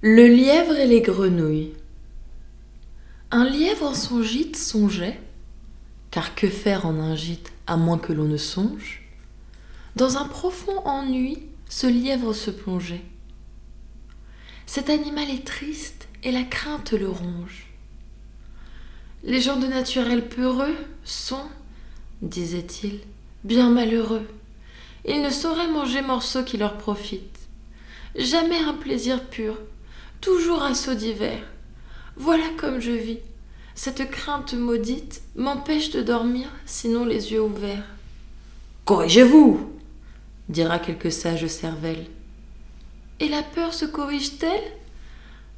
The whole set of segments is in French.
Le lièvre et les grenouilles. Un lièvre en son gîte songeait, car que faire en un gîte à moins que l'on ne songe? Dans un profond ennui, ce lièvre se plongeait. Cet animal est triste et la crainte le ronge. Les gens de naturel peureux sont, disait-il, bien malheureux. Ils ne sauraient manger morceaux qui leur profitent. Jamais un plaisir pur, toujours un saut d'hiver. Voilà comme je vis. Cette crainte maudite m'empêche de dormir, sinon les yeux ouverts. Corrigez-vous, dira quelque sage cervelle. Et la peur se corrige-t-elle?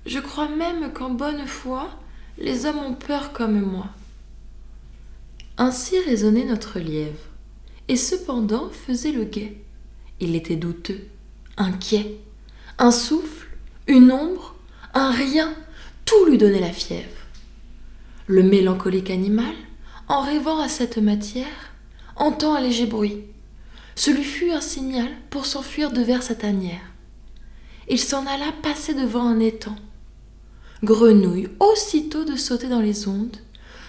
Je crois même qu'en bonne foi, les hommes ont peur comme moi. Ainsi raisonnait notre lièvre, et cependant faisait le guet. Il était douteux, inquiet. Un souffle, une ombre, un rien, tout lui donnait la fièvre. Le mélancolique animal, en rêvant à cette matière, entend un léger bruit. Ce lui fut un signal pour s'enfuir de vers sa tanière. Il s'en alla passer devant un étang. Grenouille aussitôt de sauter dans les ondes,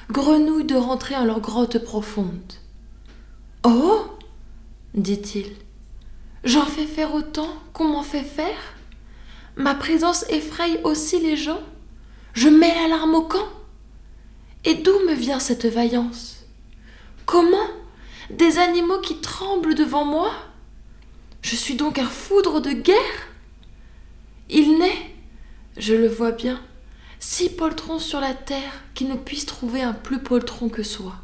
grenouille de rentrer en leur grotte profonde. Oh dit-il, j'en fais faire autant qu'on m'en fait faire? Ma présence effraie aussi les gens. Je mets l'alarme au camp. Et d'où me vient cette vaillance? Comment? Des animaux qui tremblent devant moi? Je suis donc un foudre de guerre? Il n'est, je le vois bien, six poltrons sur la terre qui ne puissent trouver un plus poltron que soi.